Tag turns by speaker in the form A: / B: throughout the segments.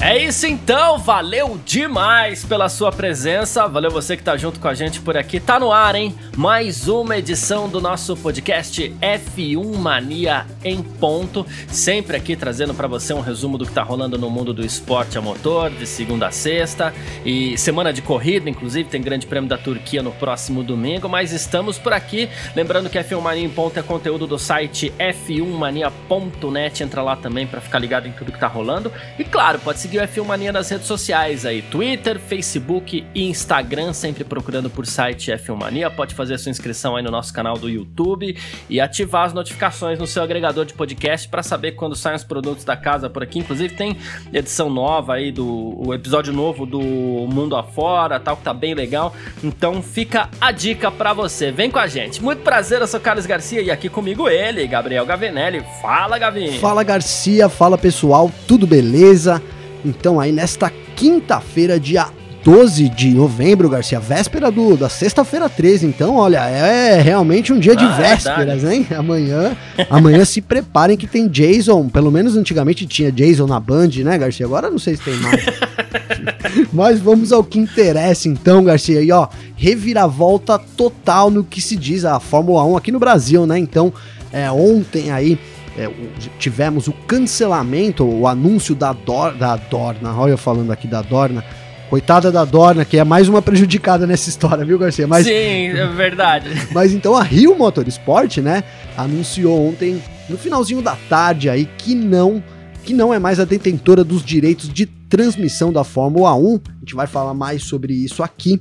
A: É isso então, valeu demais pela sua presença, valeu você que tá junto com a gente por aqui, tá no ar, hein? Mais uma edição do nosso podcast F1 Mania em ponto, sempre aqui trazendo para você um resumo do que tá rolando no mundo do esporte a motor, de segunda a sexta, e semana de corrida, inclusive tem grande prêmio da Turquia no próximo domingo, mas estamos por aqui, lembrando que F1 Mania em ponto é conteúdo do site f1mania.net, entra lá também para ficar ligado em tudo que tá rolando, e claro, pode seguir o F1 Mania nas redes sociais aí, Twitter, Facebook e Instagram, sempre procurando por site F1 Mania. Pode fazer a sua inscrição aí no nosso canal do YouTube e ativar as notificações no seu agregador de podcast para saber quando saem os produtos da casa por aqui. Inclusive tem edição nova aí do o episódio novo do Mundo Afora, tal que tá bem legal. Então fica a dica para você. Vem com a gente. Muito prazer, eu sou Carlos Garcia e aqui comigo ele, Gabriel Gavinelli. Fala, Gavin.
B: Fala, Garcia. Fala, pessoal. Tudo beleza? Então, aí nesta quinta-feira, dia 12 de novembro, Garcia, véspera do, da sexta-feira 13. Então, olha, é realmente um dia de ah, é vésperas, é hein? Amanhã, amanhã se preparem que tem Jason. Pelo menos antigamente tinha Jason na Band, né, Garcia? Agora não sei se tem mais. Mas vamos ao que interessa, então, Garcia. E ó, reviravolta total no que se diz a Fórmula 1 aqui no Brasil, né? Então, é, ontem aí é, tivemos o cancelamento, o anúncio da, Dor, da Dorna, olha eu falando aqui da Dorna, Coitada da Dorna, que é mais uma prejudicada nessa história, viu, Garcia?
A: Mas, Sim, é verdade.
B: Mas então a Rio Motorsport, né, anunciou ontem, no finalzinho da tarde aí, que não, que não é mais a detentora dos direitos de transmissão da Fórmula 1. A gente vai falar mais sobre isso aqui.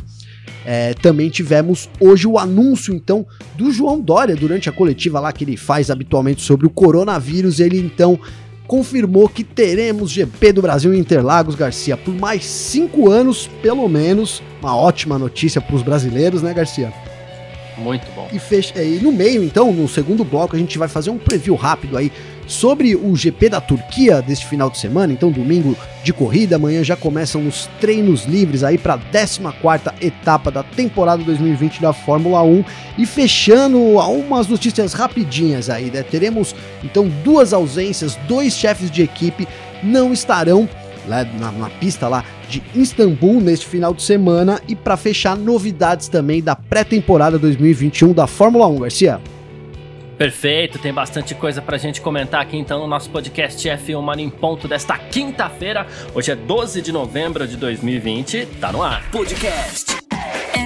B: É, também tivemos hoje o anúncio, então, do João Dória durante a coletiva lá que ele faz habitualmente sobre o coronavírus. Ele então confirmou que teremos GP do Brasil em Interlagos, Garcia, por mais cinco anos, pelo menos. Uma ótima notícia para os brasileiros, né, Garcia?
A: Muito bom.
B: E, fecha, e no meio, então, no segundo bloco, a gente vai fazer um preview rápido aí sobre o GP da Turquia deste final de semana, então domingo de corrida, amanhã já começam os treinos livres aí para a 14ª etapa da temporada 2020 da Fórmula 1 e fechando algumas notícias rapidinhas aí, né? Teremos então duas ausências, dois chefes de equipe não estarão lá na, na pista lá de Istambul neste final de semana e para fechar novidades também da pré-temporada 2021 da Fórmula 1, Garcia.
A: Perfeito, tem bastante coisa pra gente comentar aqui então no nosso podcast F1 Mania em Ponto desta quinta-feira. Hoje é 12 de novembro de 2020, tá no ar.
C: Podcast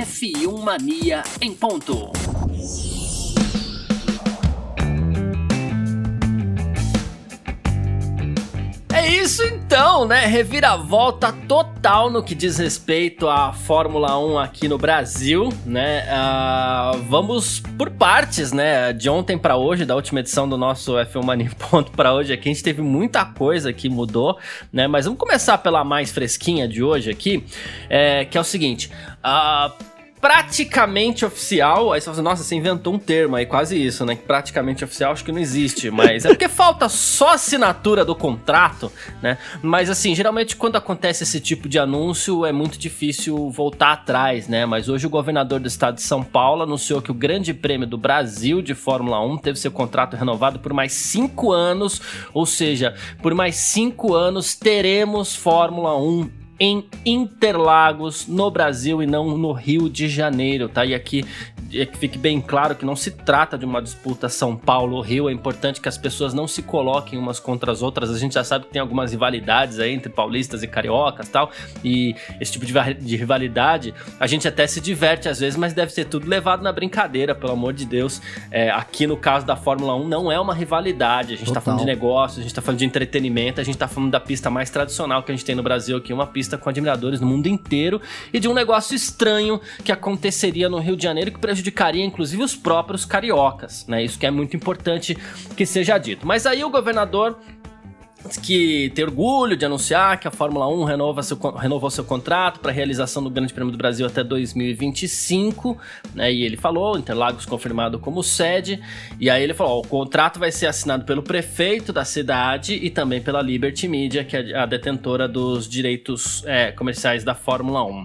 C: F1 Mania em Ponto.
A: É isso então, né? Reviravolta total no que diz respeito à Fórmula 1 aqui no Brasil, né? Uh, vamos por partes, né? De ontem para hoje, da última edição do nosso F1 Mania Ponto para hoje aqui, a gente teve muita coisa que mudou, né? Mas vamos começar pela mais fresquinha de hoje aqui, é, que é o seguinte. Uh, praticamente oficial. Aí você fala assim, nossa, você inventou um termo aí, quase isso, né? Praticamente oficial acho que não existe, mas é porque falta só assinatura do contrato, né? Mas assim, geralmente quando acontece esse tipo de anúncio é muito difícil voltar atrás, né? Mas hoje o governador do estado de São Paulo anunciou que o Grande Prêmio do Brasil de Fórmula 1 teve seu contrato renovado por mais cinco anos, ou seja, por mais cinco anos teremos Fórmula 1 em Interlagos, no Brasil e não no Rio de Janeiro, tá? E aqui é que fique bem claro que não se trata de uma disputa São Paulo-Rio. É importante que as pessoas não se coloquem umas contra as outras. A gente já sabe que tem algumas rivalidades aí entre paulistas e cariocas tal. E esse tipo de, de rivalidade a gente até se diverte às vezes, mas deve ser tudo levado na brincadeira, pelo amor de Deus. É, aqui no caso da Fórmula 1 não é uma rivalidade. A gente Total. tá falando de negócio, a gente tá falando de entretenimento, a gente tá falando da pista mais tradicional que a gente tem no Brasil aqui, uma pista com admiradores no mundo inteiro e de um negócio estranho que aconteceria no Rio de Janeiro que prejudicaria inclusive os próprios cariocas, né? Isso que é muito importante que seja dito. Mas aí o governador que tem orgulho de anunciar que a Fórmula 1 renova seu, renovou seu contrato para a realização do Grande Prêmio do Brasil até 2025, né? E ele falou, Interlagos confirmado como sede, e aí ele falou, ó, o contrato vai ser assinado pelo prefeito da cidade e também pela Liberty Media, que é a detentora dos direitos é, comerciais da Fórmula 1.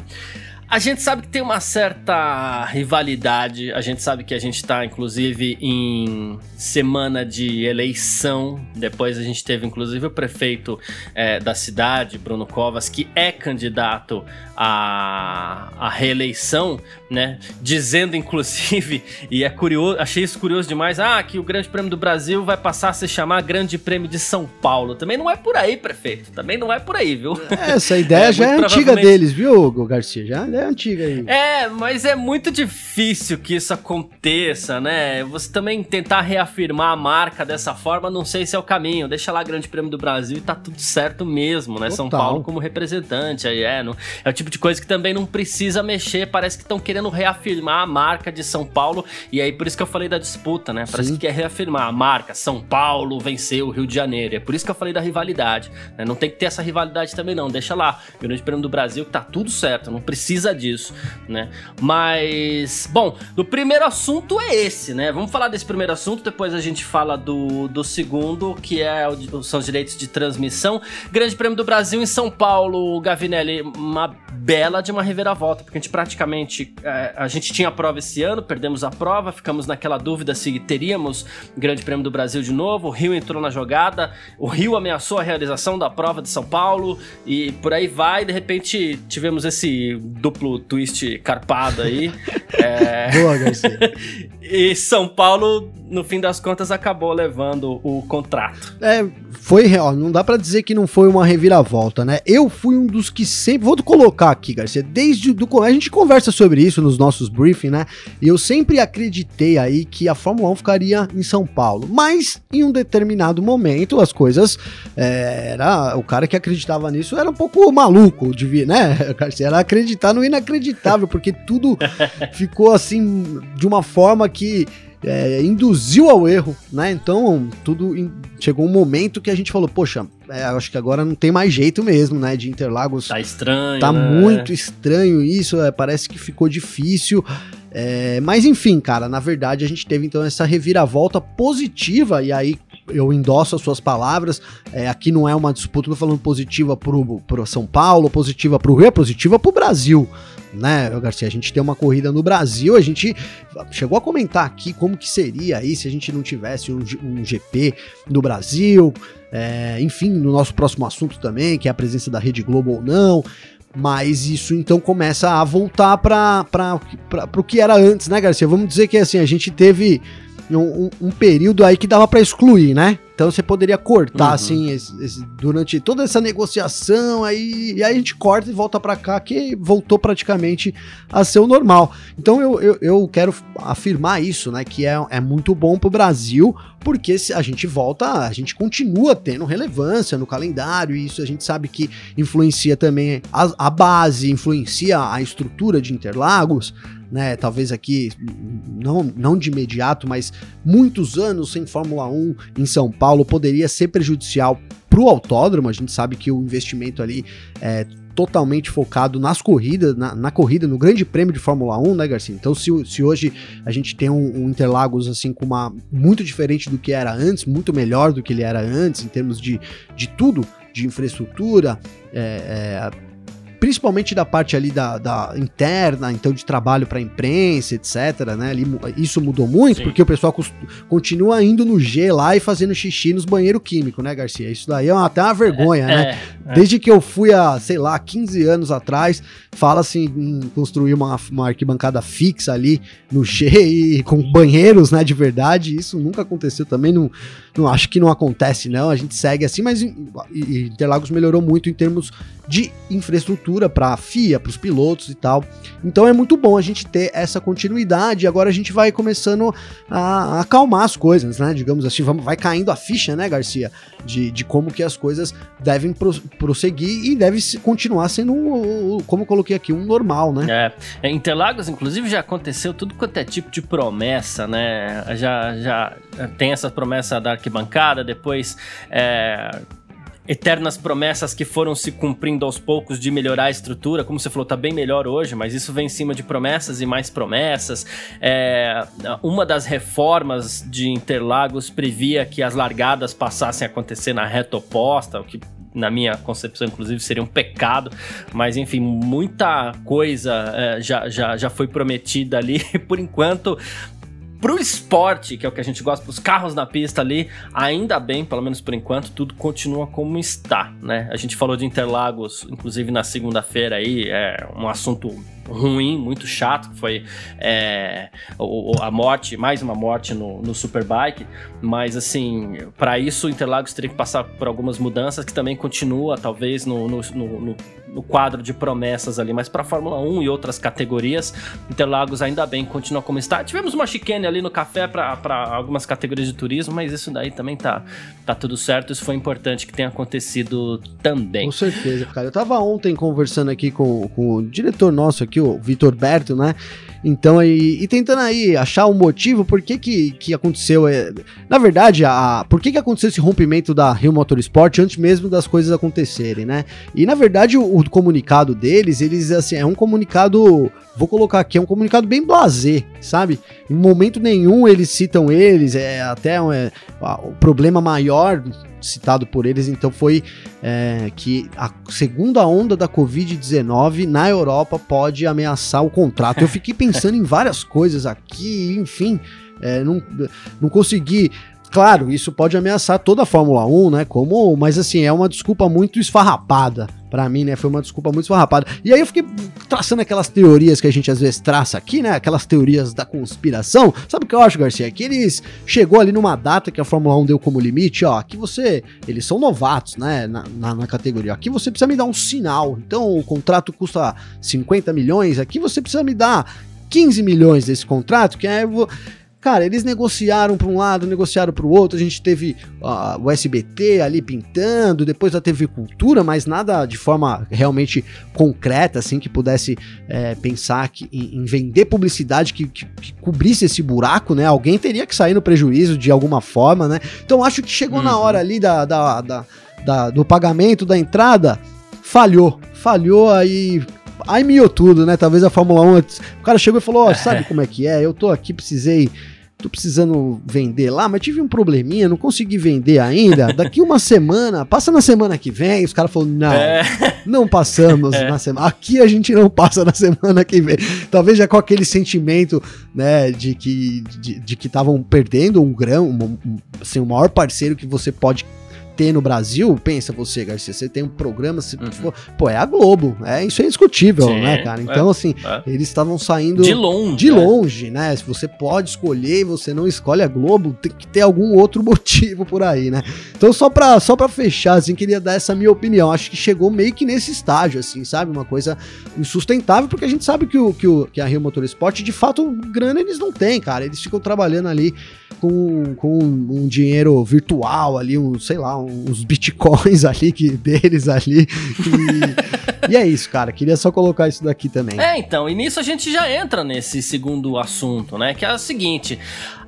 A: A gente sabe que tem uma certa rivalidade, a gente sabe que a gente está, inclusive, em semana de eleição. Depois a gente teve, inclusive, o prefeito é, da cidade, Bruno Covas, que é candidato à, à reeleição, né? Dizendo, inclusive, e é curioso, achei isso curioso demais, ah, que o Grande Prêmio do Brasil vai passar a se chamar Grande Prêmio de São Paulo. Também não é por aí, prefeito. Também não é por aí, viu?
B: Essa ideia é, já é antiga deles, viu, Garcia? Já é antiga aí.
A: É, mas é muito difícil que isso aconteça, né? Você também tentar reafirmar a marca dessa forma, não sei se é o caminho. Deixa lá Grande Prêmio do Brasil e tá tudo certo mesmo, né? Total. São Paulo como representante aí, é. Não, é o tipo de coisa que também não precisa mexer. Parece que estão querendo reafirmar a marca de São Paulo. E aí, por isso que eu falei da disputa, né? Parece Sim. que quer reafirmar a marca. São Paulo venceu o Rio de Janeiro. É por isso que eu falei da rivalidade. Né? Não tem que ter essa rivalidade também, não. Deixa lá. Grande Prêmio do Brasil que tá tudo certo. Não precisa disso disso, né? Mas, bom, o primeiro assunto é esse, né? Vamos falar desse primeiro assunto, depois a gente fala do, do segundo, que é o, são os direitos de transmissão. Grande Prêmio do Brasil em São Paulo, Gavinelli, uma bela de uma reviravolta, porque a gente praticamente, é, a gente tinha a prova esse ano, perdemos a prova, ficamos naquela dúvida se teríamos Grande Prêmio do Brasil de novo, o Rio entrou na jogada, o Rio ameaçou a realização da prova de São Paulo, e por aí vai, de repente tivemos esse duplo twist carpado aí. é... Boa, Garcia. e São Paulo, no fim das contas, acabou levando o contrato.
B: É, foi real. Não dá para dizer que não foi uma reviravolta, né? Eu fui um dos que sempre. Vou colocar aqui, Garcia. Desde do a gente conversa sobre isso nos nossos briefings, né? E eu sempre acreditei aí que a Fórmula 1 ficaria em São Paulo. Mas em um determinado momento as coisas é, era o cara que acreditava nisso era um pouco maluco, devia, né? Garcia era acreditar no inacreditável, porque tudo ficou assim de uma forma que é, induziu ao erro, né? Então, tudo in... chegou um momento que a gente falou, poxa, é, acho que agora não tem mais jeito mesmo, né? De Interlagos.
A: Tá estranho.
B: Tá né? muito estranho isso, é, parece que ficou difícil. É, mas enfim, cara, na verdade a gente teve então essa reviravolta positiva, e aí eu endosso as suas palavras. É, aqui não é uma disputa, tô falando positiva pro, pro São Paulo, positiva pro Rio, é positiva pro Brasil né, Garcia? A gente tem uma corrida no Brasil, a gente chegou a comentar aqui como que seria aí se a gente não tivesse um, um GP no Brasil, é, enfim, no nosso próximo assunto também, que é a presença da Rede Globo ou não. Mas isso então começa a voltar para o que era antes, né, Garcia? Vamos dizer que assim, a gente teve um, um, período aí que dava para excluir, né? Então você poderia cortar, uhum. assim, esse, esse, durante toda essa negociação aí, e aí a gente corta e volta para cá, que voltou praticamente a ser o normal. Então eu, eu, eu quero afirmar isso, né, que é, é muito bom pro Brasil, porque se a gente volta, a gente continua tendo relevância no calendário, e isso a gente sabe que influencia também a, a base, influencia a estrutura de Interlagos, né? Talvez aqui, não, não de imediato, mas muitos anos sem Fórmula 1 em São Paulo poderia ser prejudicial para o autódromo. A gente sabe que o investimento ali é totalmente focado nas corridas, na, na, corrida, no grande prêmio de Fórmula 1, né, Garcia? Então, se, se hoje a gente tem um, um, Interlagos assim com uma muito diferente do que era antes, muito melhor do que ele era antes, em termos de, de tudo, de infraestrutura, é, é, principalmente da parte ali da, da interna, então de trabalho para imprensa, etc, né? Ali, isso mudou muito, Sim. porque o pessoal continua indo no G lá e fazendo xixi nos banheiros químicos, né, Garcia? Isso daí é uma, até uma vergonha, é, né? É, é. Desde que eu fui há, sei lá, 15 anos atrás, fala-se em construir uma, uma arquibancada fixa ali no G e com banheiros, né, de verdade. Isso nunca aconteceu também, não, não acho que não acontece, não. A gente segue assim, mas Interlagos melhorou muito em termos de infraestrutura para a FIA, para os pilotos e tal. Então é muito bom a gente ter essa continuidade. Agora a gente vai começando a, a acalmar as coisas, né? Digamos assim, vamos, vai caindo a ficha, né, Garcia? De, de como que as coisas devem pro, prosseguir e deve continuar sendo, um, como eu coloquei aqui, um normal, né?
A: É. Em Interlagos, inclusive, já aconteceu tudo quanto é tipo de promessa, né? Já, já tem essa promessa da arquibancada, depois é, eternas promessas que foram se cumprindo aos poucos de melhorar a estrutura. Como você falou, tá bem melhor hoje, mas isso vem em cima de promessas e mais promessas. É, uma das reformas de Interlagos previa que as largadas passassem a acontecer na reta oposta, o que na minha concepção, inclusive, seria um pecado. Mas, enfim, muita coisa é, já, já, já foi prometida ali. Por enquanto, pro esporte, que é o que a gente gosta, os carros na pista ali, ainda bem, pelo menos por enquanto, tudo continua como está, né? A gente falou de Interlagos, inclusive na segunda-feira aí, é um assunto ruim, muito chato, que foi é, a morte, mais uma morte no, no Superbike, mas assim, para isso o Interlagos teria que passar por algumas mudanças que também continua, talvez, no, no, no no quadro de promessas ali, mas para Fórmula 1 e outras categorias, Interlagos ainda bem continua como está. Tivemos uma chicane ali no café para algumas categorias de turismo, mas isso daí também tá, tá tudo certo. Isso foi importante que tenha acontecido também.
B: Com certeza, cara. Eu tava ontem conversando aqui com, com o diretor nosso aqui, o Vitor Berto, né? Então, e, e, tentando aí achar um motivo por que que, que aconteceu. É, na verdade, a, por que que aconteceu esse rompimento da Rio Motorsport antes mesmo das coisas acontecerem, né? E na verdade, o, o comunicado deles, eles assim, é um comunicado vou colocar aqui, é um comunicado bem blasé, sabe? Em momento nenhum eles citam eles, é até é, o problema maior citado por eles, então foi é, que a segunda onda da Covid-19 na Europa pode ameaçar o contrato. Eu fiquei pensando em várias coisas aqui, enfim, é, não, não consegui Claro, isso pode ameaçar toda a Fórmula 1, né? Como, mas assim, é uma desculpa muito esfarrapada para mim, né? Foi uma desculpa muito esfarrapada. E aí eu fiquei traçando aquelas teorias que a gente às vezes traça aqui, né? Aquelas teorias da conspiração. Sabe o que eu acho, Garcia? Que eles chegou ali numa data que a Fórmula 1 deu como limite, ó, aqui você, eles são novatos, né, na, na, na categoria. Aqui você precisa me dar um sinal. Então o contrato custa 50 milhões, aqui você precisa me dar 15 milhões desse contrato, que é Cara, eles negociaram para um lado, negociaram para o outro. A gente teve uh, o SBT ali pintando, depois a TV Cultura, mas nada de forma realmente concreta, assim, que pudesse é, pensar que, em, em, vender publicidade que, que, que, cobrisse esse buraco, né? Alguém teria que sair no prejuízo de alguma forma, né? Então acho que chegou uhum. na hora ali da, da, da, da, do pagamento da entrada, falhou. Falhou aí aí miou tudo, né? Talvez a Fórmula 1. O cara chegou e falou: Ó, oh, sabe como é que é? Eu tô aqui, precisei tô precisando vender lá, mas tive um probleminha, não consegui vender ainda. Daqui uma semana, passa na semana que vem. Os caras falaram: não, é. não passamos é. na semana. Aqui a gente não passa na semana que vem. Talvez já com aquele sentimento, né, de que de, de que estavam perdendo um grão, um, um, assim, o maior parceiro que você pode ter no Brasil, pensa você, Garcia, você tem um programa, se uhum. for, pô, é a Globo, é isso é indiscutível, Sim, né, cara? Então, é, assim, é. eles estavam saindo
A: de longe,
B: de né? longe, né? Se você pode escolher e você não escolhe a Globo, tem que ter algum outro motivo por aí, né? Então, só pra, só pra fechar, assim, queria dar essa minha opinião. Acho que chegou meio que nesse estágio, assim, sabe? Uma coisa insustentável, porque a gente sabe que, o, que, o, que a Rio Motorsport, de fato, grana eles não têm, cara. Eles ficam trabalhando ali com, com um dinheiro virtual ali, um, sei lá, uns bitcoins ali que, deles ali. E, e, é isso, cara. Queria só colocar isso daqui também.
A: É, então, e nisso a gente já entra nesse segundo assunto, né? Que é o seguinte.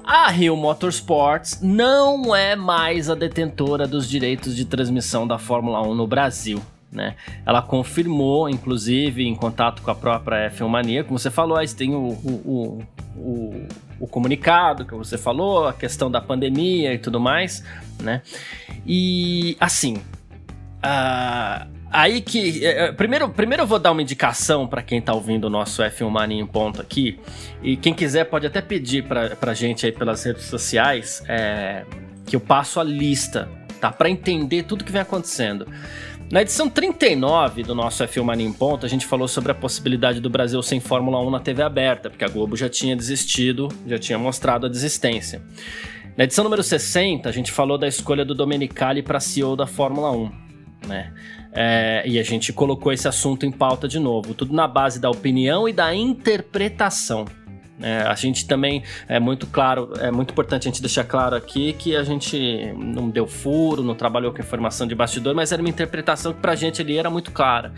A: A Rio Motorsports não é mais a detentora dos direitos de transmissão da Fórmula 1 no Brasil. Né? Ela confirmou, inclusive, em contato com a própria F1 Mania, como você falou, aí tem o, o, o, comunicado que você falou, a questão da pandemia e tudo mais, né? E assim, uh, aí que. Uh, primeiro, primeiro eu vou dar uma indicação para quem tá ouvindo o nosso F1 Mania em ponto aqui. E quem quiser pode até pedir pra, pra gente aí pelas redes sociais é, que eu passo a lista, tá? Para entender tudo que vem acontecendo. Na edição 39 do nosso F1 Mania em Ponto, a gente falou sobre a possibilidade do Brasil sem Fórmula 1 na TV aberta, porque a Globo já tinha desistido, já tinha mostrado a desistência. Na edição número 60, a gente falou da escolha do Domenicali para CEO da Fórmula 1, né? É, e a gente colocou esse assunto em pauta de novo, tudo na base da opinião e da interpretação. É, a gente também é muito claro, é muito importante a gente deixar claro aqui que a gente não deu furo, não trabalhou com informação de bastidor, mas era uma interpretação que pra gente ali era muito clara.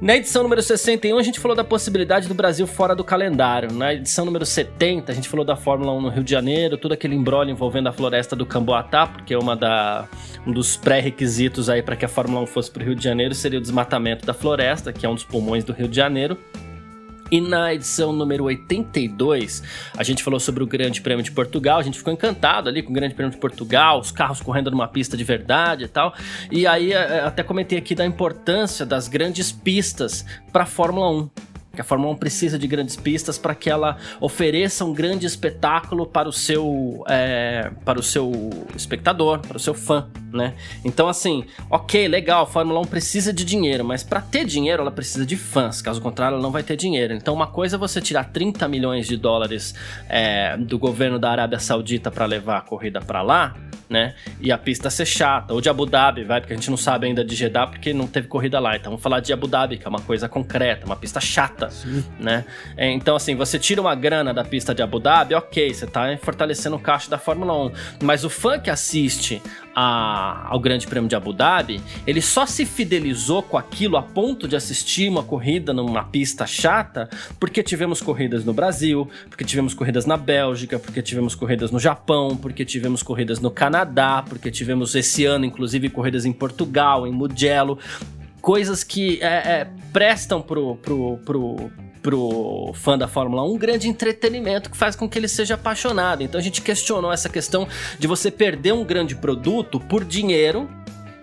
A: Na edição número 61, a gente falou da possibilidade do Brasil fora do calendário. Na edição número 70, a gente falou da Fórmula 1 no Rio de Janeiro, todo aquele embrolho envolvendo a floresta do Camboatá, porque é uma da, um dos pré-requisitos aí para que a Fórmula 1 fosse para o Rio de Janeiro seria o desmatamento da floresta, que é um dos pulmões do Rio de Janeiro. E na edição número 82, a gente falou sobre o Grande Prêmio de Portugal. A gente ficou encantado ali com o Grande Prêmio de Portugal, os carros correndo numa pista de verdade e tal. E aí é, até comentei aqui da importância das grandes pistas para a Fórmula 1 que a Fórmula 1 precisa de grandes pistas para que ela ofereça um grande espetáculo para o seu é, para o seu espectador, para o seu fã, né? Então assim, ok, legal, a Fórmula 1 precisa de dinheiro, mas para ter dinheiro ela precisa de fãs, caso contrário ela não vai ter dinheiro. Então uma coisa é você tirar 30 milhões de dólares é, do governo da Arábia Saudita para levar a corrida para lá, né? E a pista ser chata, ou de Abu Dhabi, vai, porque a gente não sabe ainda de Jeddah porque não teve corrida lá. Então vamos falar de Abu Dhabi, que é uma coisa concreta, uma pista chata, Sim. né? É, então assim, você tira uma grana da pista de Abu Dhabi, ok, você tá fortalecendo o caixa da Fórmula 1, mas o fã que assiste a, ao Grande Prêmio de Abu Dhabi, ele só se fidelizou com aquilo a ponto de assistir uma corrida numa pista chata, porque tivemos corridas no Brasil, porque tivemos corridas na Bélgica, porque tivemos corridas no Japão, porque tivemos corridas no Canadá, porque tivemos esse ano, inclusive, corridas em Portugal, em Mugello, coisas que é, é, prestam pro, pro, pro pro fã da Fórmula 1 um grande entretenimento que faz com que ele seja apaixonado. Então a gente questionou essa questão de você perder um grande produto por dinheiro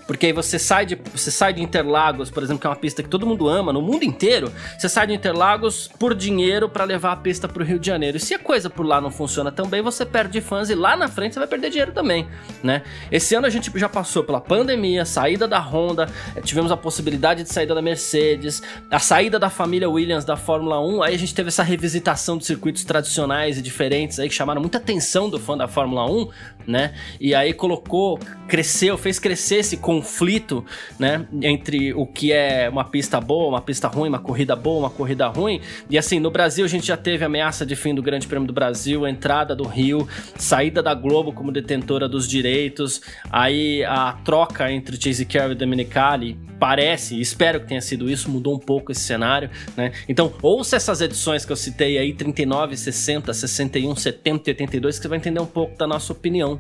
A: porque aí você sai de, você sai de Interlagos, por exemplo, que é uma pista que todo mundo ama no mundo inteiro. Você sai de Interlagos por dinheiro para levar a pista para o Rio de Janeiro. E se a coisa por lá não funciona também, você perde fãs e lá na frente você vai perder dinheiro também, né? Esse ano a gente já passou pela pandemia, saída da Honda, eh, tivemos a possibilidade de saída da Mercedes, a saída da família Williams da Fórmula 1. Aí a gente teve essa revisitação de circuitos tradicionais e diferentes aí que chamaram muita atenção do fã da Fórmula 1, né? E aí colocou, cresceu, fez crescer esse conflito, né, entre o que é uma pista boa, uma pista ruim, uma corrida boa, uma corrida ruim. E assim, no Brasil a gente já teve ameaça de fim do Grande Prêmio do Brasil, entrada do Rio, saída da Globo como detentora dos direitos, aí a troca entre Chase Carey e Dominicali parece, espero que tenha sido isso, mudou um pouco esse cenário, né? Então, ouça essas edições que eu citei aí, 39, 60, 61, 70 e 82, que você vai entender um pouco da nossa opinião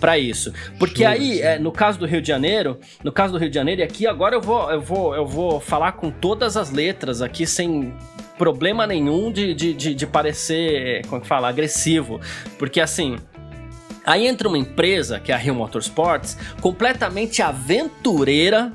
A: para isso. Porque aí, é, no caso do Rio de Janeiro, no caso do Rio de Janeiro, e aqui agora eu vou, eu vou, eu vou falar com todas as letras aqui sem problema nenhum de, de, de, de parecer, como é que fala, agressivo. Porque assim, Aí entra uma empresa, que é a Rio Motorsports, completamente aventureira,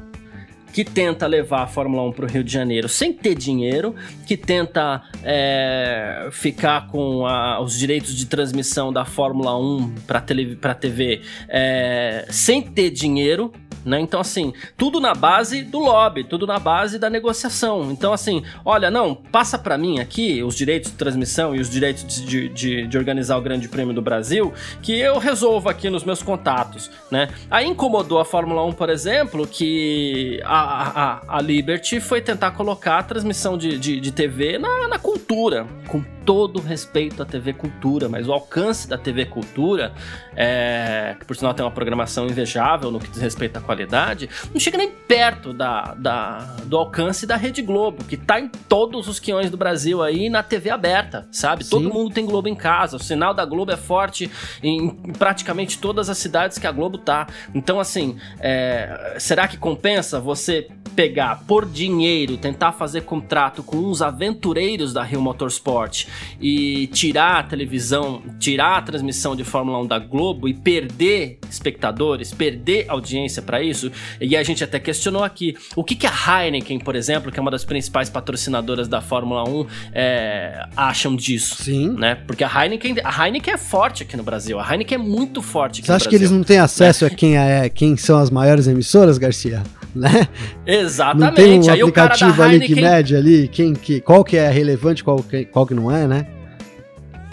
A: que tenta levar a Fórmula 1 para o Rio de Janeiro sem ter dinheiro, que tenta é, ficar com a, os direitos de transmissão da Fórmula 1 para a TV é, sem ter dinheiro, né? Então, assim, tudo na base do lobby, tudo na base da negociação. Então, assim, olha, não, passa para mim aqui os direitos de transmissão e os direitos de, de, de, organizar o Grande Prêmio do Brasil, que eu resolvo aqui nos meus contatos, né? Aí incomodou a Fórmula 1, por exemplo, que a, a, a Liberty foi tentar colocar a transmissão de, de, de TV na, na cultura, com todo respeito à TV Cultura, mas o alcance da TV Cultura, é, que por sinal tem uma programação invejável no que diz respeito à qualidade, não chega nem perto da, da, do alcance da Rede Globo, que tá em todos os quiões do Brasil aí na TV aberta, sabe? Sim. Todo mundo tem Globo em casa, o sinal da Globo é forte em, em praticamente todas as cidades que a Globo tá. Então, assim, é, será que compensa você pegar por dinheiro, tentar fazer contrato com uns aventureiros da Rio Motorsport e tirar a televisão, tirar a transmissão de Fórmula 1 da Globo e perder espectadores, perder audiência para isso. E a gente até questionou aqui o que, que a Heineken, por exemplo, que é uma das principais patrocinadoras da Fórmula 1, é, acham disso.
B: Sim.
A: Né? Porque a Heineken, a Heineken é forte aqui no Brasil. A Heineken é muito forte aqui
B: Você acha que eles não têm acesso né? a quem, é, quem são as maiores emissoras, Garcia? Né?
A: Exatamente.
B: Não tem um Aí aplicativo ali Heineken... que mede ali quem, que, qual que é relevante, qual que, qual que não é, né?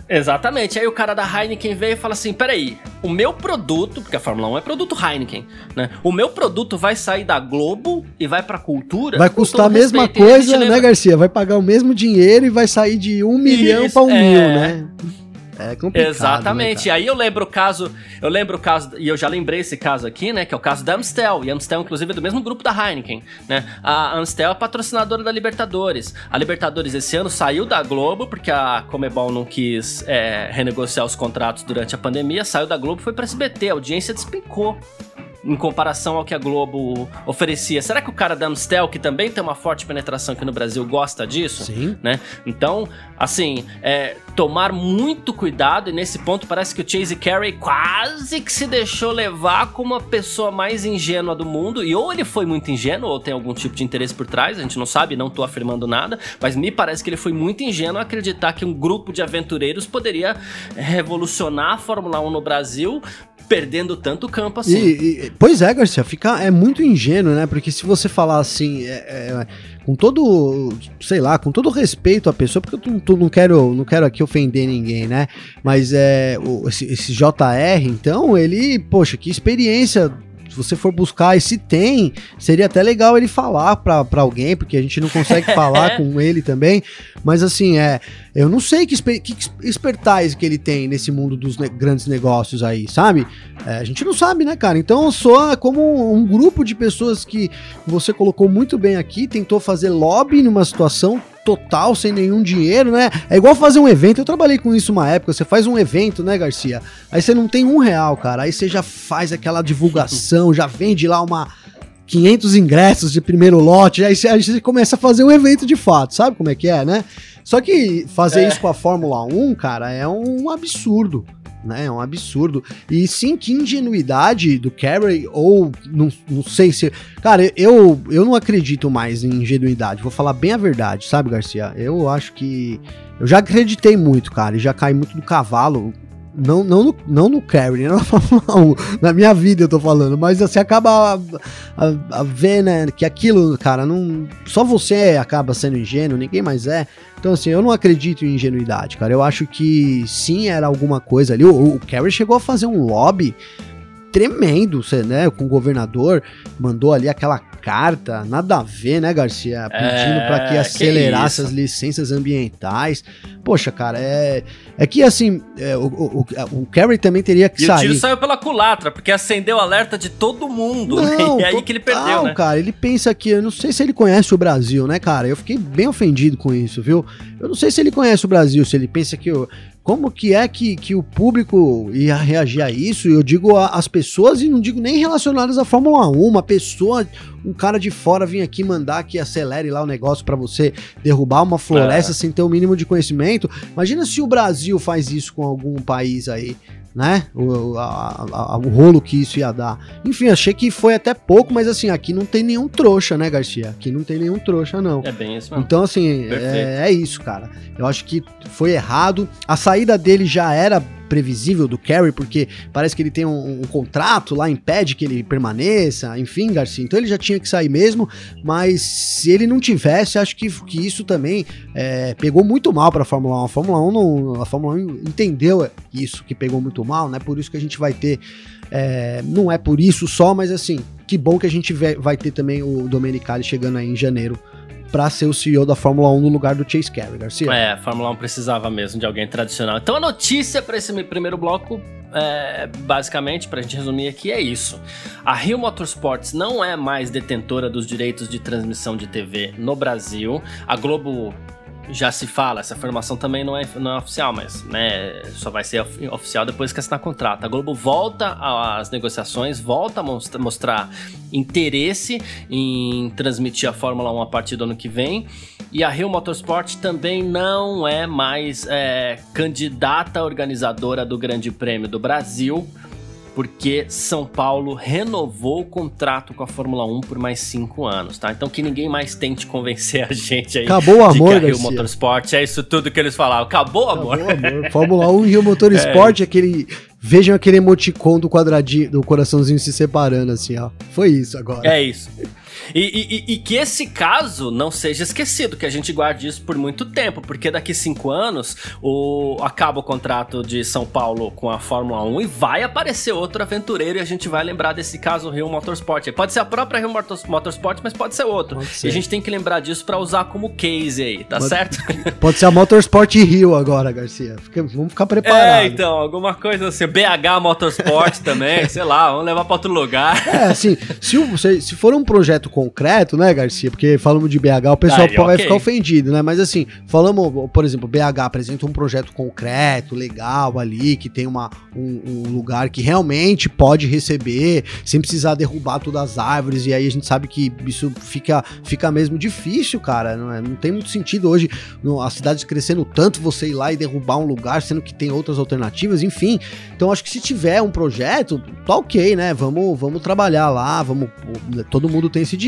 A: Exatamente. Aí o cara da Heineken veio e fala assim: peraí, o meu produto, porque a Fórmula 1 é produto Heineken, né? O meu produto vai sair da Globo e vai pra cultura.
B: Vai custar a mesma respeito, coisa, a né. Garcia? Vai pagar o mesmo dinheiro e vai sair de um milhão para um é... mil, né? É complicado.
A: Exatamente.
B: Né,
A: aí eu lembro o caso, eu lembro o caso, e eu já lembrei esse caso aqui, né? Que é o caso da Amstel. E a Amstel, inclusive, é do mesmo grupo da Heineken, né? A Amstel é patrocinadora da Libertadores. A Libertadores esse ano saiu da Globo, porque a Comebol não quis é, renegociar os contratos durante a pandemia, saiu da Globo e foi pra SBT. A audiência despencou em comparação ao que a Globo oferecia. Será que o cara da Amstel, que também tem uma forte penetração aqui no Brasil, gosta disso?
B: Sim.
A: Né? Então, assim, é, tomar muito cuidado, e nesse ponto parece que o Chase Carey quase que se deixou levar como a pessoa mais ingênua do mundo, e ou ele foi muito ingênuo, ou tem algum tipo de interesse por trás, a gente não sabe, não tô afirmando nada, mas me parece que ele foi muito ingênuo acreditar que um grupo de aventureiros poderia revolucionar a Fórmula 1 no Brasil perdendo tanto campo assim.
B: E, e, pois é, Garcia, fica, é muito ingênuo, né? Porque se você falar assim, é, é, com todo, sei lá, com todo respeito à pessoa, porque eu não, não, quero, não quero aqui ofender ninguém, né? Mas é, o, esse, esse JR, então, ele, poxa, que experiência você for buscar, e se tem, seria até legal ele falar pra, pra alguém, porque a gente não consegue falar com ele também. Mas assim, é. Eu não sei que, que expertise que ele tem nesse mundo dos ne grandes negócios aí, sabe? É, a gente não sabe, né, cara? Então soa como um grupo de pessoas que você colocou muito bem aqui, tentou fazer lobby numa situação total, sem nenhum dinheiro, né? É igual fazer um evento. Eu trabalhei com isso uma época. Você faz um evento, né, Garcia? Aí você não tem um real, cara. Aí você já faz aquela divulgação, já vende lá uma 500 ingressos de primeiro lote. Aí você, aí você começa a fazer um evento de fato. Sabe como é que é, né? Só que fazer é. isso com a Fórmula 1, cara, é um absurdo né? É um absurdo. E sim, que ingenuidade do Carey, ou não, não sei se. Cara, eu, eu não acredito mais em ingenuidade, vou falar bem a verdade, sabe, Garcia? Eu acho que. Eu já acreditei muito, cara, e já caí muito do cavalo. Não, não, no, não no Carry, né? na minha vida eu tô falando, mas você acaba a, a, a, ver, né, que aquilo, cara, não. Só você acaba sendo ingênuo, ninguém mais é. Então, assim, eu não acredito em ingenuidade, cara. Eu acho que sim, era alguma coisa ali. O, o Carey chegou a fazer um lobby tremendo, né? Com o governador, mandou ali aquela carta, nada a ver, né, Garcia? Pedindo é, para que acelerasse as licenças ambientais. Poxa, cara, é, é que assim, é, o, o, o, Kerry também teria que
A: e
B: sair.
A: E o tiro saiu pela culatra, porque acendeu o alerta de todo mundo,
B: não,
A: né? E aí que ele perdeu, né?
B: cara, ele pensa que, eu não sei se ele conhece o Brasil, né, cara? Eu fiquei bem ofendido com isso, viu? Eu não sei se ele conhece o Brasil, se ele pensa que como que é que, que o público ia reagir a isso? Eu digo as pessoas e não digo nem relacionadas à Fórmula 1, uma pessoa, um cara de fora vir aqui mandar que acelere lá o negócio para você derrubar uma floresta é. sem ter o mínimo de conhecimento. Imagina se o Brasil faz isso com algum país aí né? O, a, a, o rolo que isso ia dar. Enfim, achei que foi até pouco, mas assim, aqui não tem nenhum trouxa, né, Garcia? Aqui não tem nenhum trouxa, não.
A: É bem isso mesmo.
B: Então, assim, é, é, isso, cara. Eu acho que foi errado. A saída dele já era previsível do Kerry, porque parece que ele tem um, um, contrato lá, impede que ele permaneça, enfim, Garcia. Então ele já tinha que sair mesmo, mas se ele não tivesse, acho que, que isso também é, pegou muito mal para a Fórmula 1. A Fórmula 1 não, a Fórmula 1 entendeu isso que pegou muito mal, né? Por isso que a gente vai ter. É, não é por isso só, mas assim, que bom que a gente vai ter também o Domenicali chegando aí em janeiro para ser o CEO da Fórmula 1 no lugar do Chase Carey, Garcia.
A: É, a Fórmula 1 precisava mesmo de alguém tradicional. Então a notícia para esse primeiro bloco, é, basicamente, para a gente resumir aqui, é isso. A Rio Motorsports não é mais detentora dos direitos de transmissão de TV no Brasil. A Globo já se fala, essa informação também não é, não é oficial, mas né, só vai ser oficial depois que assinar contrato. A Globo volta às negociações, volta a mostrar interesse em transmitir a Fórmula 1 a partir do ano que vem. E a Rio Motorsport também não é mais é, candidata organizadora do Grande Prêmio do Brasil porque São Paulo renovou o contrato com a Fórmula 1 por mais cinco anos, tá? Então que ninguém mais tente convencer a gente aí
B: Acabou o amor,
A: de que a Rio Motorsport é isso tudo que eles falavam. Acabou o amor. Acabou amor.
B: Fórmula 1 e Rio Motorsport, é. aquele... Vejam aquele emoticon do quadradinho, do coraçãozinho se separando assim, ó. Foi isso agora.
A: É isso. E, e, e, que esse caso não seja esquecido, que a gente guarde isso por muito tempo, porque daqui cinco anos o, acaba o contrato de São Paulo com a Fórmula 1 e vai aparecer outro aventureiro e a gente vai lembrar desse caso Rio Motorsport. Pode ser a própria Rio Motorsport, mas pode ser outro. Pode ser. E a gente tem que lembrar disso para usar como case aí, tá pode, certo?
B: Pode ser a Motorsport Rio agora, Garcia. Fica, vamos ficar preparados. É,
A: então, alguma coisa assim, BH Motorsport também, sei lá, vamos levar para outro lugar.
B: É, assim, se, se, for um projeto concreto, né, Garcia? Porque falamos de BH, o pessoal Aí, vai okay. ficar ofendido, né? Mas assim, falamos, por exemplo, BH apresenta um projeto concreto, legal ali, que tem uma, um, um, lugar que realmente pode receber, sem precisar derrubar todas as árvores, e aí a gente sabe que isso fica, fica mesmo difícil, cara. Não, é, não tem muito sentido hoje no, a cidade crescendo tanto você ir lá e derrubar um lugar, sendo que tem outras alternativas, enfim. Então acho que se tiver um projeto, tá ok, né? Vamos, vamos trabalhar lá, vamos. Todo mundo tem esse direito.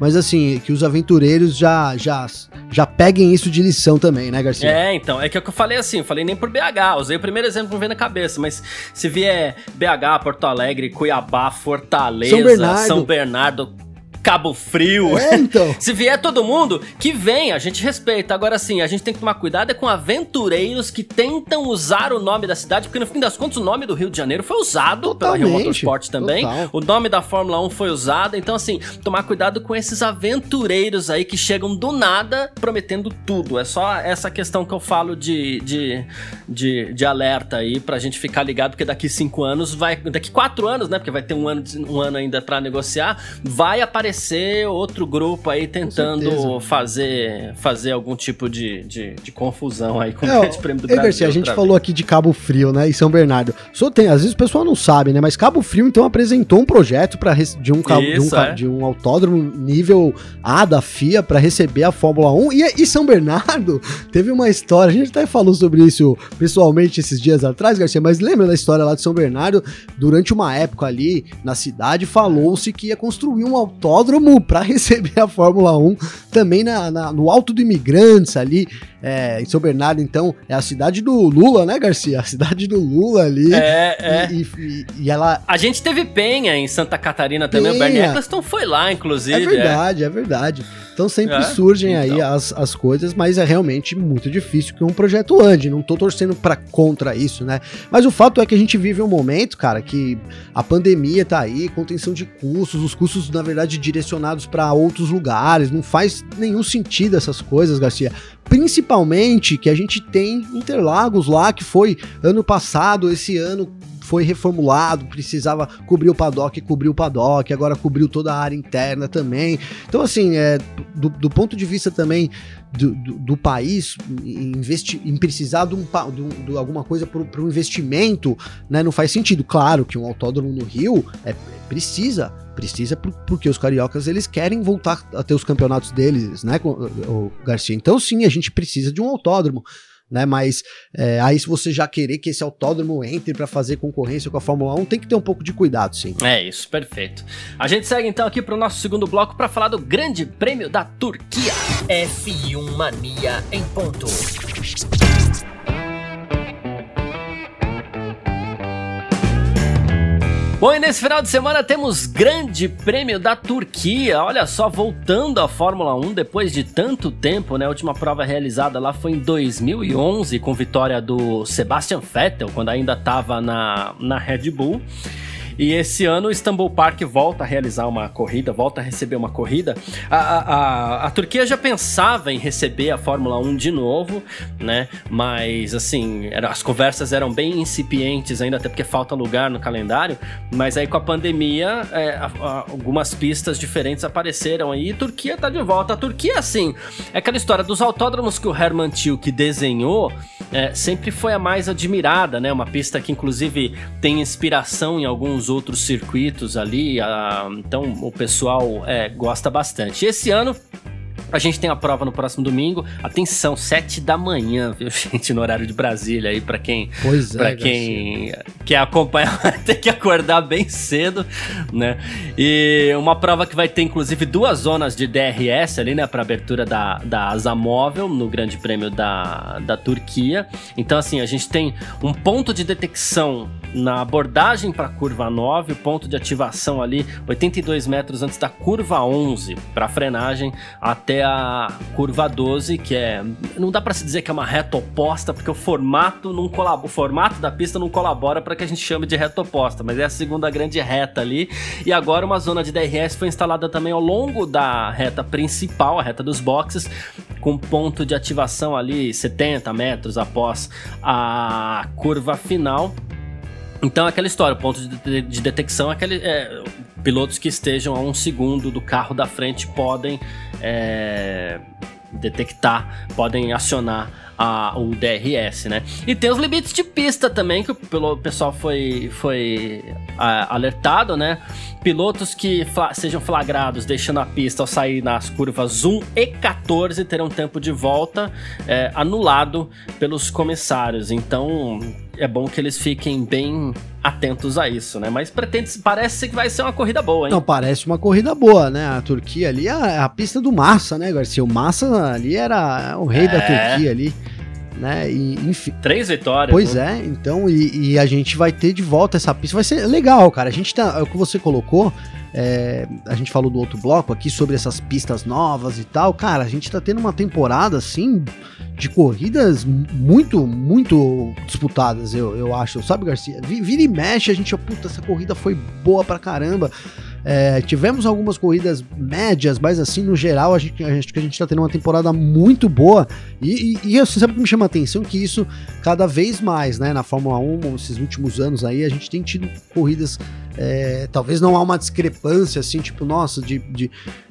B: Mas assim, que os aventureiros já, já, já peguem isso de lição também, né, Garcia?
A: É, então, é que eu falei assim, eu falei nem por BH, usei o primeiro exemplo que me veio na cabeça, mas se vier BH, Porto Alegre, Cuiabá, Fortaleza, São Bernardo, São Bernardo Cabo Frio. É, então. Se vier todo mundo, que vem, a gente respeita. Agora sim, a gente tem que tomar cuidado é com aventureiros que tentam usar o nome da cidade, porque no fim das contas o nome do Rio de Janeiro foi usado Totalmente. pela Rio Motorsport também. Total. O nome da Fórmula 1 foi usado. Então, assim, tomar cuidado com esses aventureiros aí que chegam do nada prometendo tudo. É só essa questão que eu falo de, de, de, de alerta aí pra gente ficar ligado, porque daqui cinco anos vai. Daqui quatro anos, né? Porque vai ter um ano, um ano ainda para negociar, vai aparecer aparecer outro grupo aí tentando fazer, fazer algum tipo de, de, de confusão aí com
B: é, o Grande Prêmio do Brasil. a gente falou aqui de Cabo Frio, né, e São Bernardo. Só tem, às vezes o pessoal não sabe, né, mas Cabo Frio então apresentou um projeto para de um Isso, de, um, é. de um autódromo nível A da FIA para receber a Fórmula 1 e, e São Bernardo teve uma história, a gente até falou sobre isso pessoalmente esses dias atrás, Garcia, mas lembra da história lá de São Bernardo? Durante uma época ali na cidade falou-se que ia construir um autódromo autódromo para receber a Fórmula 1 também na, na, no Alto do Imigrantes ali é, em São Bernardo, então, é a cidade do Lula, né, Garcia? A cidade do Lula ali.
A: É, é.
B: E, e, e ela.
A: A gente teve Penha em Santa Catarina também. Penha. O Bernie Eccleston foi lá, inclusive.
B: É verdade, é, é verdade. Então sempre é, surgem então. aí as, as coisas, mas é realmente muito difícil que um projeto ande. Não tô torcendo para contra isso, né? Mas o fato é que a gente vive um momento, cara, que a pandemia tá aí, contenção de custos, os custos, na verdade, direcionados para outros lugares. Não faz nenhum sentido essas coisas, Garcia. Principalmente que a gente tem Interlagos lá, que foi ano passado, esse ano foi reformulado, precisava cobrir o paddock, cobriu o paddock, agora cobriu toda a área interna também. Então, assim, é, do, do ponto de vista também do, do, do país, em precisar de, um, de, de alguma coisa para o investimento, né, não faz sentido. Claro que um autódromo no Rio é, precisa precisa porque os cariocas eles querem voltar a ter os campeonatos deles, né, o Garcia. Então sim, a gente precisa de um autódromo. Né, mas é, aí se você já querer que esse autódromo entre para fazer concorrência com a Fórmula 1, tem que ter um pouco de cuidado, sim.
A: É isso, perfeito. A gente segue então aqui para o nosso segundo bloco para falar do Grande Prêmio da Turquia. F1 Mania em ponto. Bom, e nesse final de semana temos Grande Prêmio da Turquia. Olha só, voltando à Fórmula 1 depois de tanto tempo, né? A última prova realizada lá foi em 2011 com vitória do Sebastian Vettel, quando ainda estava na, na Red Bull. E esse ano o Istanbul Park volta a realizar uma corrida, volta a receber uma corrida. A, a, a, Turquia já pensava em receber a Fórmula 1 de novo, né? Mas assim, era, as conversas eram bem incipientes ainda, até porque falta lugar no calendário. Mas aí com a pandemia, é, a, algumas pistas diferentes apareceram aí e Turquia tá de volta. A Turquia, assim, é aquela história dos autódromos que o Herman Tilke desenhou, é, sempre foi a mais admirada, né? Uma pista que inclusive tem inspiração em alguns outros circuitos ali, a, então o pessoal é, gosta bastante. Esse ano A gente tem a prova no próximo domingo. Atenção, 7 da manhã, viu, gente, no horário de Brasília aí para quem
B: pois é,
A: para quem quer acompanhar, vai ter que acordar bem cedo, né? E uma prova que vai ter inclusive duas zonas de DRS ali, né, para abertura da, da asa móvel no Grande Prêmio da, da Turquia. Então assim, a gente tem um ponto de detecção na abordagem para curva 9, o ponto de ativação ali 82 metros antes da curva 11 para frenagem até a curva 12, que é não dá para se dizer que é uma reta oposta, porque o formato não colabora, o formato da pista não colabora para que a gente chame de reta oposta, mas é a segunda grande reta ali. E agora uma zona de DRS foi instalada também ao longo da reta principal, a reta dos boxes, com ponto de ativação ali 70 metros após a curva final. Então, é aquela história, o ponto de, de detecção é aquele. É, pilotos que estejam a um segundo do carro da frente podem é, detectar, podem acionar a, o DRS, né? E tem os limites de pista também, que o pessoal foi, foi a, alertado, né? Pilotos que fla sejam flagrados deixando a pista ao sair nas curvas 1 e 14 terão tempo de volta é, anulado pelos comissários. Então é bom que eles fiquem bem atentos a isso, né? Mas pretende, parece que vai ser uma corrida boa, hein?
B: Não, parece uma corrida boa, né? A Turquia ali é a, a pista do Massa, né, Garcia? O Massa ali era o rei é. da Turquia ali. Né? E, enfim.
A: Três vitórias.
B: Pois né? é, então, e, e, a gente vai ter de volta essa pista. Vai ser legal, cara. A gente tá. É o que você colocou. É, a gente falou do outro bloco aqui sobre essas pistas novas e tal. Cara, a gente tá tendo uma temporada assim de corridas muito, muito disputadas, eu, eu acho. Sabe, Garcia? Vira e mexe, a gente, puta, essa corrida foi boa pra caramba. É, tivemos algumas corridas médias, mas assim, no geral, a gente, a gente, a gente tá tendo uma temporada muito boa. E, e, e sabe que me chama a atenção que isso, cada vez mais, né, na Fórmula 1, esses últimos anos aí, a gente tem tido corridas. É, talvez não há uma discrepância assim, tipo, nossa, de, de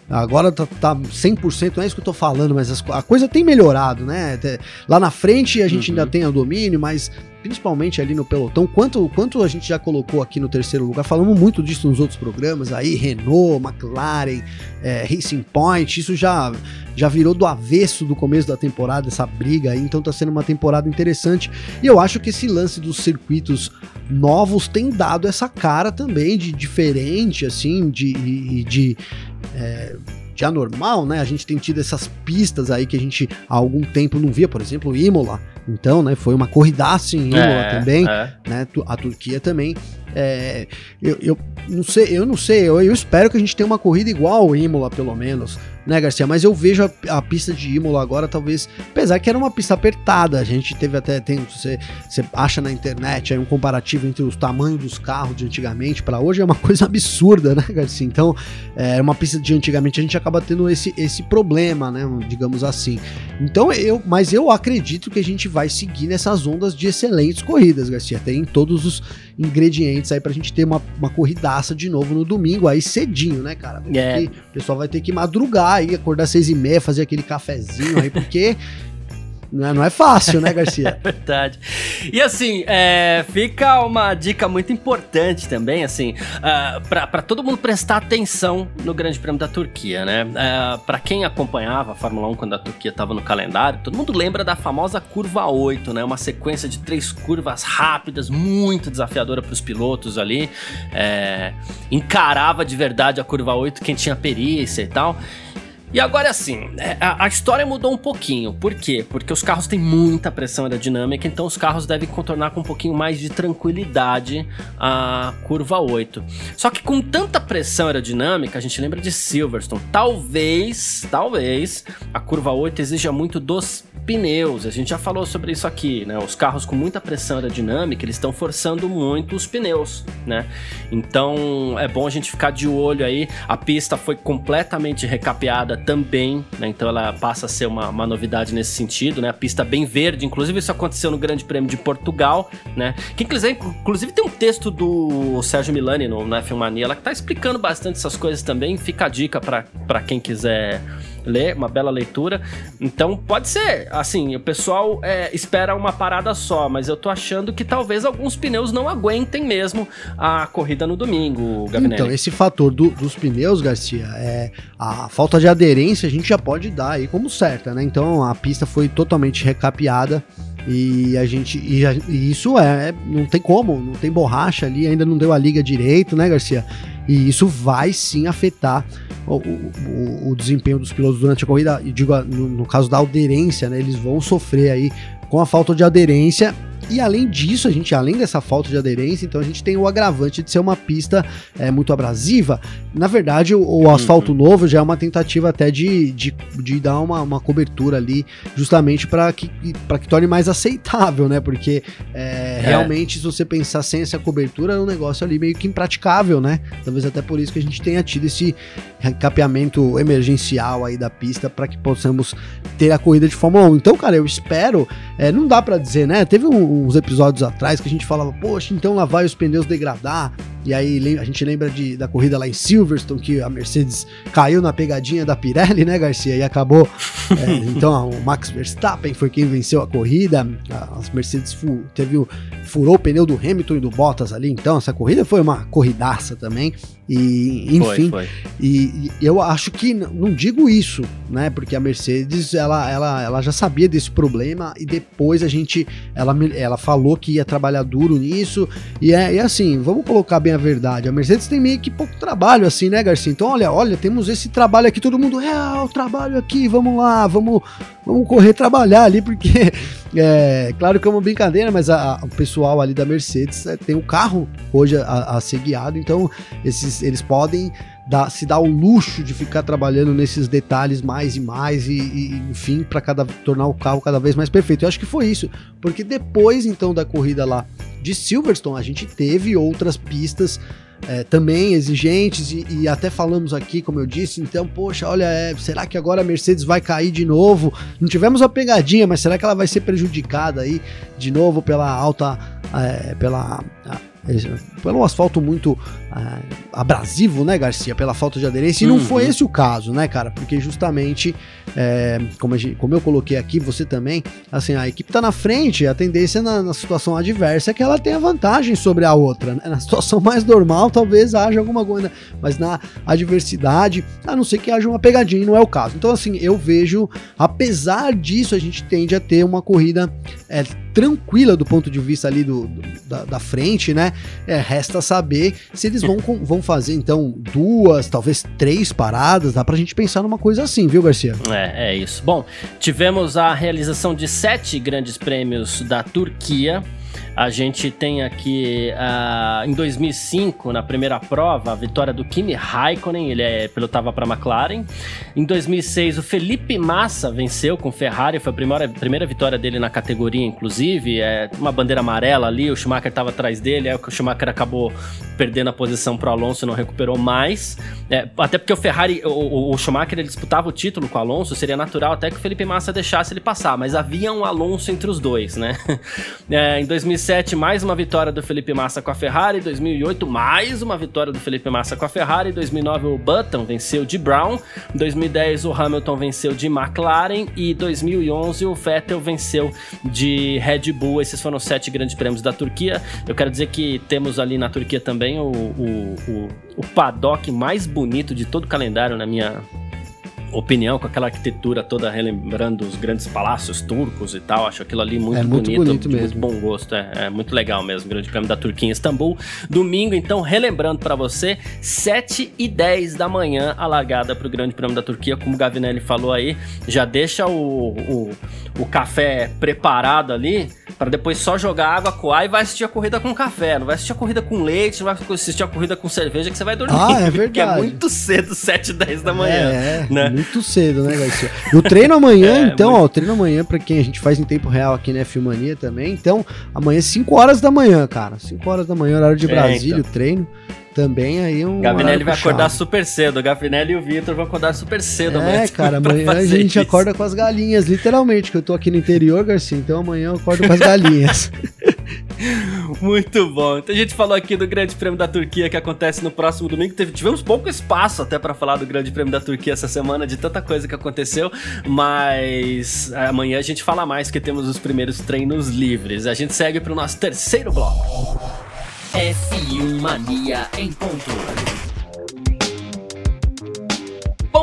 B: Agora tá, tá 100%, não é isso que eu tô falando, mas as, a coisa tem melhorado, né? Lá na frente a gente uhum. ainda tem o domínio, mas principalmente ali no pelotão, quanto, quanto a gente já colocou aqui no terceiro lugar, falamos muito disso nos outros programas aí, Renault, McLaren, é, Racing Point, isso já, já virou do avesso do começo da temporada, essa briga aí, então tá sendo uma temporada interessante, e eu acho que esse lance dos circuitos novos tem dado essa cara também de diferente, assim, de, de, de é, de anormal, né? A gente tem tido essas pistas aí que a gente há algum tempo não via, por exemplo, Imola. Então, né, foi uma corridaça em Imola é, também, é. né? A Turquia também. É, eu, eu não sei, eu não sei, eu, eu espero que a gente tenha uma corrida igual ao Imola, pelo menos né, Garcia? Mas eu vejo a, a, pista de Imola agora, talvez, apesar que era uma pista apertada, a gente teve até, tem, você, você acha na internet aí um comparativo entre os tamanhos dos carros de antigamente para hoje, é uma coisa absurda, né, Garcia? Então, é uma pista de antigamente, a gente acaba tendo esse, esse problema, né, digamos assim. Então, eu, mas eu acredito que a gente vai seguir nessas ondas de excelentes corridas, Garcia. Tem todos os ingredientes aí pra gente ter uma, uma corridaça de novo no domingo, aí cedinho, né, cara? Porque é. o pessoal vai ter que madrugar aí, acordar às seis e meia, fazer aquele cafezinho aí, porque Não é, não é fácil, né, Garcia?
A: é verdade. E assim, é, fica uma dica muito importante também, assim, uh, para todo mundo prestar atenção no Grande Prêmio da Turquia, né? Uh, é, para quem acompanhava a Fórmula 1 quando a Turquia estava no calendário, todo mundo lembra da famosa curva 8, né? Uma sequência de três curvas rápidas, muito desafiadora para os pilotos ali. É, encarava de verdade a curva 8 quem tinha perícia e tal. E agora assim, a, a, história mudou um pouquinho. Por quê? Porque os carros têm muita pressão aerodinâmica, então os carros devem contornar com um pouquinho mais de tranquilidade a curva 8. Só que com tanta pressão aerodinâmica, a gente lembra de Silverstone. Talvez, talvez, a curva 8 exija muito dos pneus. A gente já falou sobre isso aqui, né? Os carros com muita pressão aerodinâmica, eles estão forçando muito os pneus, né? Então é bom a gente ficar de olho aí. A pista foi completamente recapeada também, né? Então ela passa a ser uma, uma novidade nesse sentido, né? A pista bem verde, inclusive isso aconteceu no Grande Prêmio de Portugal, né? Que inclusive, tem um texto do Sérgio Milani no, no F1 Mania, ela que tá explicando bastante essas coisas também. Fica a dica para quem quiser ler, uma bela leitura. Então pode ser, assim, o pessoal é, espera uma parada só, mas eu tô achando que talvez alguns pneus não aguentem mesmo a corrida no domingo, Gavinelli.
B: Então, esse fator do, dos pneus, Garcia, é a falta de aderência a gente já pode dar aí como certa, né? Então a pista foi totalmente recapeada. E a gente. E, e, isso é. Não tem como, não tem borracha ali, ainda não deu a liga direito, né, Garcia? E isso vai sim afetar o, o, o desempenho dos pilotos durante a corrida. E digo, no, no caso da aderência, né? Eles vão sofrer aí com a falta de aderência e além disso, a gente, além dessa falta de aderência, então a gente tem o agravante de ser uma pista é, muito abrasiva. Na verdade, o, o asfalto uhum. novo já é uma tentativa até de, de, de dar uma, uma cobertura ali, justamente para que, que torne mais aceitável, né? Porque é, é. realmente, se você pensar sem essa cobertura, é um negócio ali meio que impraticável, né? Talvez até por isso que a gente tenha tido esse recapeamento emergencial aí da pista para que possamos ter a corrida de Fórmula 1. Então, cara, eu espero, é, não dá para dizer, né? Teve um uns episódios atrás que a gente falava, poxa, então lá vai os pneus degradar. E aí a gente lembra de, da corrida lá em Silverstone, que a Mercedes caiu na pegadinha da Pirelli, né, Garcia? E acabou. é, então o Max Verstappen foi quem venceu a corrida. As Mercedes fu teve o, furou o pneu do Hamilton e do Bottas ali. Então essa corrida foi uma corridaça também. E enfim, foi, foi. E, e, eu acho que não digo isso, né? Porque a Mercedes ela, ela, ela já sabia desse problema e depois a gente ela, ela falou que ia trabalhar duro nisso. E é, e assim, vamos colocar bem a verdade. A Mercedes tem meio que pouco trabalho assim, né, Garcia? Então, olha, olha, temos esse trabalho aqui, todo mundo, é, o trabalho aqui, vamos lá, vamos, vamos correr trabalhar ali, porque é claro que é uma brincadeira, mas a, a, o pessoal ali da Mercedes é, tem o um carro hoje a, a ser guiado, então esses, eles podem dar, se dar o luxo de ficar trabalhando nesses detalhes mais e mais e, e enfim, para tornar o carro cada vez mais perfeito. Eu acho que foi isso, porque depois então da corrida lá de Silverstone a gente teve outras pistas é, também exigentes e, e, até falamos aqui, como eu disse, então, poxa, olha, é, será que agora a Mercedes vai cair de novo? Não tivemos a pegadinha, mas será que ela vai ser prejudicada aí de novo pela alta, é, pela pelo asfalto muito abrasivo, né, Garcia? Pela falta de aderência. E não foi uhum. esse o caso, né, cara? Porque justamente, é, como, gente, como, eu coloquei aqui, você também, assim, a equipe tá na frente, a tendência na, na, situação adversa é que ela tenha vantagem sobre a outra. Né? Na situação mais normal, talvez haja alguma coisa, mas na adversidade, a não ser que haja uma pegadinha, não é o caso. Então, assim, eu vejo, apesar disso, a gente tende a ter uma corrida é, tranquila do ponto de vista ali do, do da, da, frente, né? É, resta saber se eles vão, vão fazer então duas, talvez três paradas. Dá pra gente pensar numa coisa assim, viu, Garcia?
A: É, é isso. Bom, tivemos a realização de sete grandes prêmios da Turquia. A gente tem aqui uh, em 2005, na primeira prova, a vitória do Kimi Raikkonen, ele é, pilotava para a McLaren. Em 2006, o Felipe Massa venceu com Ferrari, foi a primeira, primeira vitória dele na categoria, inclusive. É, uma bandeira amarela ali, o Schumacher estava atrás dele, aí o Schumacher acabou perdendo a posição para o Alonso e não recuperou mais. É, até porque o Ferrari, o, o, Schumacher ele disputava o título com o Alonso, seria natural até que o Felipe Massa deixasse ele passar, mas havia um Alonso entre os dois, né? É, em 2006, 2007, mais uma vitória do Felipe Massa com a Ferrari. 2008, mais uma vitória do Felipe Massa com a Ferrari. 2009, o Button venceu de Brown. 2010, o Hamilton venceu de McLaren. E 2011, o Vettel venceu de Red Bull. Esses foram os sete grandes prêmios da Turquia. Eu quero dizer que temos ali na Turquia também o, o, o, o paddock mais bonito de todo o calendário, na minha opinião, com aquela arquitetura toda relembrando os grandes palácios turcos e tal. Acho aquilo ali muito, é muito bonito, bonito de mesmo. muito bom gosto. É, é, muito legal mesmo. Grande Prêmio da Turquia em Istambul. Domingo, então, relembrando para você, 7 e 10 da manhã, a largada para o Grande Prêmio da Turquia, como o Gavinelli falou aí. Já deixa o, o, o café preparado ali para depois só jogar água, coar e vai assistir a corrida com café. Não vai assistir a corrida com leite, não vai assistir a corrida com cerveja que você vai dormir.
B: Ah, é verdade.
A: Porque é muito cedo, 7 e 10 da manhã.
B: É, né? muito cedo, né, Garcia? O treino amanhã, é, então, muito... ó, o treino amanhã para quem a gente faz em tempo real aqui na Filmania também. Então, amanhã 5 horas da manhã, cara. 5 horas da manhã, horário de é, Brasília, então. o treino também aí um.
A: Gavinelli vai acordar super cedo. O Gavinelli e o Vitor vão acordar super cedo
B: amanhã. É, cara, amanhã a gente isso. acorda com as galinhas, literalmente, que eu tô aqui no interior, Garcia, então amanhã eu acordo com as galinhas.
A: Muito bom. Então a gente falou aqui do Grande Prêmio da Turquia que acontece no próximo domingo. tivemos pouco espaço até para falar do Grande Prêmio da Turquia essa semana, de tanta coisa que aconteceu, mas amanhã a gente fala mais porque temos os primeiros treinos livres. A gente segue para o nosso terceiro bloco.
C: F1 Mania em ponto.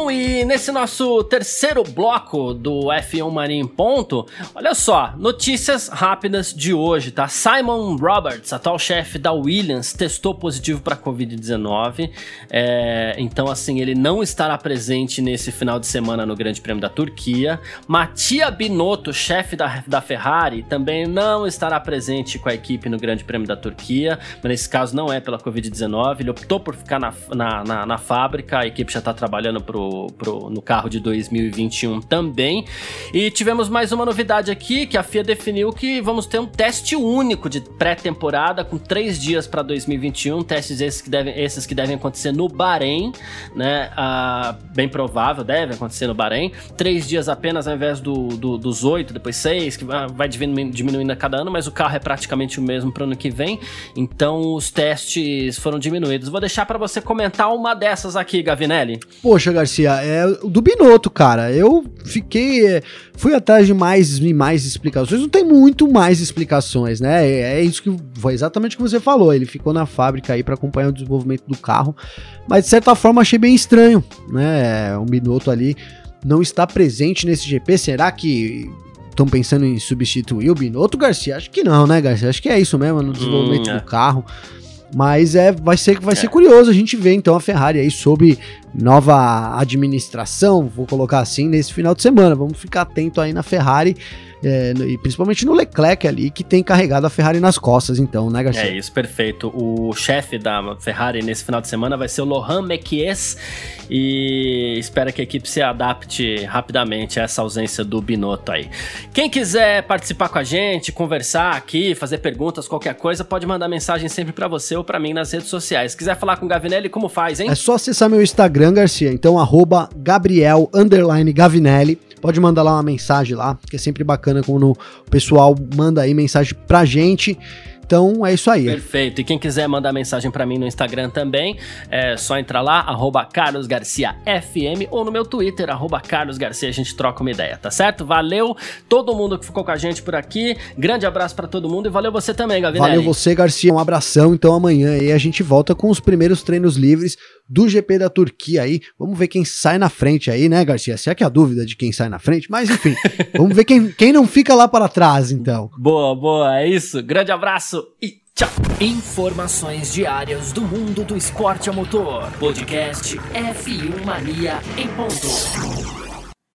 A: Bom, e nesse nosso terceiro bloco do F1 Mania em ponto, olha só, notícias rápidas de hoje, tá? Simon Roberts, atual chefe da Williams, testou positivo para Covid-19, é, então assim, ele não estará presente nesse final de semana no Grande Prêmio da Turquia. Mattia Binotto, chefe da, da Ferrari, também não estará presente com a equipe no Grande Prêmio da Turquia, mas nesse caso não é pela Covid-19, ele optou por ficar na, na, na, na fábrica, a equipe já está trabalhando pro pro, no carro de 2021 também. E tivemos mais uma novidade aqui, que a FIA definiu que vamos ter um teste único de pré-temporada com três dias para 2021, testes esses que, devem, esses que devem acontecer no Bahrein, né? Ah, bem provável, deve acontecer no Bahrein. Três dias apenas ao invés do, do dos oito, depois seis, que vai diminuindo a cada ano, mas o carro é praticamente o mesmo para o ano que vem. Então os testes foram diminuídos. Vou deixar para você comentar uma dessas aqui, Gavinelli.
B: Poxa, Garcia Garcia, é do Binotto, cara. Eu fiquei. É, fui atrás de mais e mais explicações. Não tem muito mais explicações, né? É, é isso que foi exatamente o que você falou. Ele ficou na fábrica aí para acompanhar o desenvolvimento do carro. Mas de certa forma achei bem estranho, né? Um Binotto ali não está presente nesse GP. Será que estão pensando em substituir o Binotto, Garcia? Acho que não, né, Garcia? Acho que é isso mesmo no desenvolvimento hum, é. do carro. Mas é, vai ser, vai é. ser curioso a gente ver então a Ferrari aí sob nova administração, vou colocar assim, nesse final de semana. Vamos ficar atento aí na Ferrari é, e principalmente no Leclerc ali, que tem carregado a Ferrari nas costas, então, né, Garcia?
A: É isso, perfeito. O chefe da Ferrari nesse final de semana vai ser o Lohan Mekies e espera que a equipe se adapte rapidamente a essa ausência do Binotto aí. Quem quiser participar com a gente, conversar aqui, fazer perguntas, qualquer coisa, pode mandar mensagem sempre para você ou para mim nas redes sociais. Se quiser falar com o Gavinelli, como faz, hein?
B: É só acessar meu Instagram, Garcia, então arroba Gabriel Gavinelli pode mandar lá uma mensagem lá, que é sempre bacana quando o pessoal manda aí mensagem pra gente. Então é isso aí.
A: Perfeito. E quem quiser mandar mensagem para mim no Instagram também, é só entrar lá, arroba carlosgarciafm ou no meu Twitter, arroba carlosgarcia, a gente troca uma ideia, tá certo? Valeu todo mundo que ficou com a gente por aqui, grande abraço para todo mundo e valeu você também, Gavinelli.
B: Valeu você, Garcia, um abração, então amanhã aí a gente volta com os primeiros treinos livres do GP da Turquia aí. Vamos ver quem sai na frente aí, né, Garcia? Se é que a dúvida de quem sai na frente, mas enfim, vamos ver quem, quem não fica lá para trás, então.
A: Boa, boa, é isso. Grande abraço e tchau.
C: Informações diárias do mundo do esporte a motor. Podcast F1 Mania em ponto.